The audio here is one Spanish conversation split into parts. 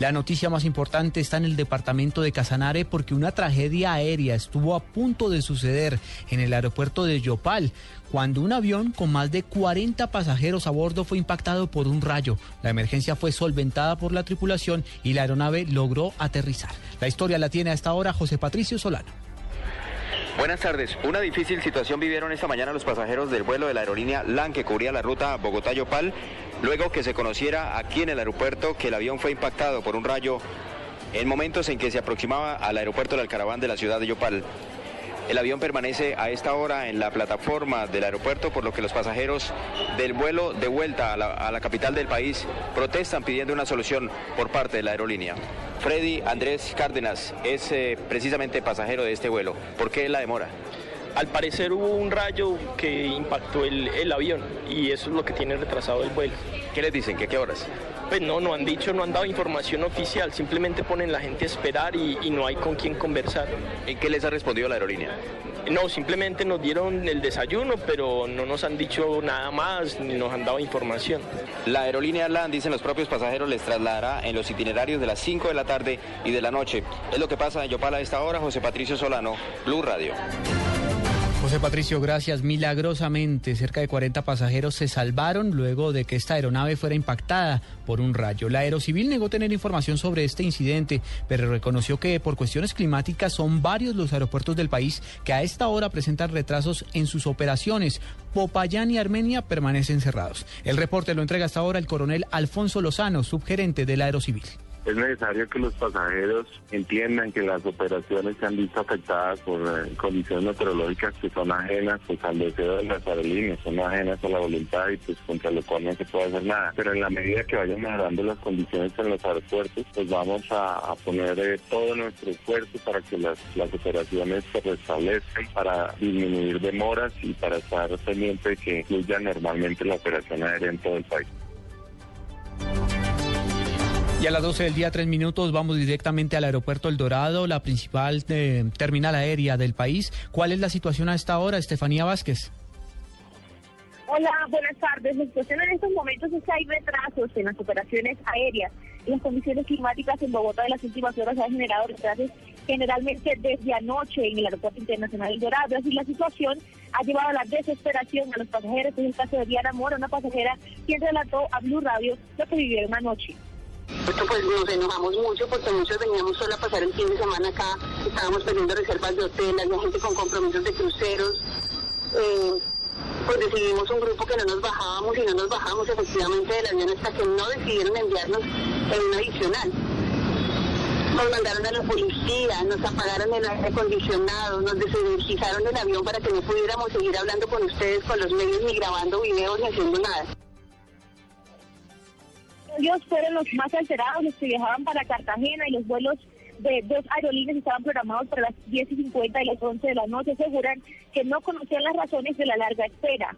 La noticia más importante está en el departamento de Casanare porque una tragedia aérea estuvo a punto de suceder en el aeropuerto de Yopal cuando un avión con más de 40 pasajeros a bordo fue impactado por un rayo. La emergencia fue solventada por la tripulación y la aeronave logró aterrizar. La historia la tiene a esta hora José Patricio Solano. Buenas tardes. Una difícil situación vivieron esta mañana los pasajeros del vuelo de la aerolínea LAN que cubría la ruta Bogotá-Yopal, luego que se conociera aquí en el aeropuerto que el avión fue impactado por un rayo en momentos en que se aproximaba al aeropuerto del Alcaraván de la ciudad de Yopal. El avión permanece a esta hora en la plataforma del aeropuerto, por lo que los pasajeros del vuelo de vuelta a la, capital del país protestan pidiendo una solución por parte de la aerolínea. Freddy Andrés Cárdenas es eh, precisamente pasajero de este vuelo. ¿Por qué la demora? Al parecer hubo un rayo que impactó el, el, avión y eso es lo que tiene retrasado el vuelo. ¿Qué les dicen? ¿Qué, qué horas? Pues no, no han dicho, no han dado información oficial, simplemente ponen la gente a esperar y, y no hay con quién conversar. ¿En qué les ha respondido la aerolínea? No, simplemente nos dieron el desayuno, pero no nos han dicho nada más ni nos han dado información. La aerolínea LAN, dicen los propios pasajeros, les trasladará en los itinerarios de las 5 de la tarde y de la noche. Es lo que pasa en Yopal a esta hora. José Patricio Solano, Blue Radio. José Patricio, gracias. Milagrosamente, cerca de 40 pasajeros se salvaron luego de que esta aeronave fuera impactada por un rayo. La Aerocivil negó tener información sobre este incidente, pero reconoció que por cuestiones climáticas son varios los aeropuertos del país que a esta hora presentan retrasos en sus operaciones. Popayán y Armenia permanecen cerrados. El reporte lo entrega hasta ahora el coronel Alfonso Lozano, subgerente de la Aerocivil. Es necesario que los pasajeros entiendan que las operaciones se han visto afectadas por eh, condiciones meteorológicas que son ajenas pues, al deseo de las aerolíneas, son ajenas a la voluntad y pues contra lo cual no se puede hacer nada. Pero en la medida que vayan mejorando las condiciones en los aeropuertos, pues vamos a, poner eh, todo nuestro esfuerzo para que las, las operaciones se restablezcan, para disminuir demoras y para estar pendiente de que fluya normalmente la operación aérea en todo el país. Y a las 12 del día, tres minutos, vamos directamente al aeropuerto El Dorado, la principal eh, terminal aérea del país. ¿Cuál es la situación a esta hora, Estefanía Vázquez? Hola, buenas tardes. La situación en estos momentos es que hay retrasos en las operaciones aéreas. Las condiciones climáticas en Bogotá de las últimas horas han generado retrasos generalmente desde anoche en el Aeropuerto Internacional El Dorado. Así la situación ha llevado a la desesperación a los pasajeros. En el caso de Diana Mora, una pasajera quien relató a Blue Radio lo que vivieron anoche. Esto pues nos enojamos mucho porque muchos veníamos solo a pasar el fin de semana acá, estábamos pidiendo reservas de hotel, había gente con compromisos de cruceros. Eh, pues decidimos un grupo que no nos bajábamos y no nos bajamos efectivamente del avión hasta que no decidieron enviarnos en un adicional. Nos mandaron a la policía, nos apagaron el aire acondicionado, nos desenergizaron el avión para que no pudiéramos seguir hablando con ustedes, con los medios, ni grabando videos, ni haciendo nada ellos fueron los más alterados, los que viajaban para Cartagena y los vuelos de dos aerolíneas estaban programados para las 10 y 50 y las 11 de la noche. Aseguran que no conocían las razones de la larga espera.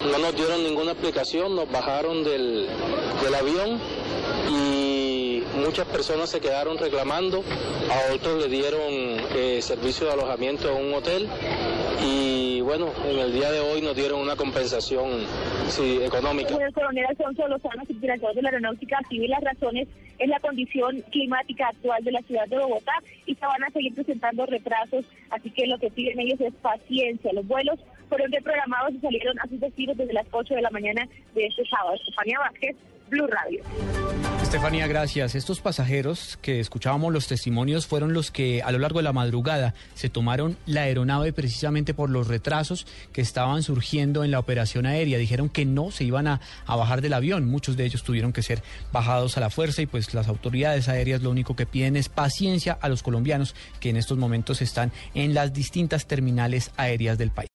No nos dieron ninguna explicación, nos bajaron del, del avión y muchas personas se quedaron reclamando, a otros le dieron eh, servicio de alojamiento en un hotel y bueno, en el día de hoy nos dieron una compensación sí, económica. El coronel Alfonso Lozano, subdirector de la Aeronáutica Civil, las razones es la condición climática actual de la ciudad de Bogotá y se van a seguir presentando retrasos, así que lo que piden ellos es paciencia. Los vuelos fueron reprogramados y salieron a sus destinos desde las 8 de la mañana de este sábado. Estefania Vázquez, Blue Radio. Estefanía, gracias. Estos pasajeros que escuchábamos los testimonios fueron los que a lo largo de la madrugada se tomaron la aeronave precisamente por los retrasos que estaban surgiendo en la operación aérea. Dijeron que no se iban a, a, bajar del avión. Muchos de ellos tuvieron que ser bajados a la fuerza y pues las autoridades aéreas lo único que piden es paciencia a los colombianos que en estos momentos están en las distintas terminales aéreas del país.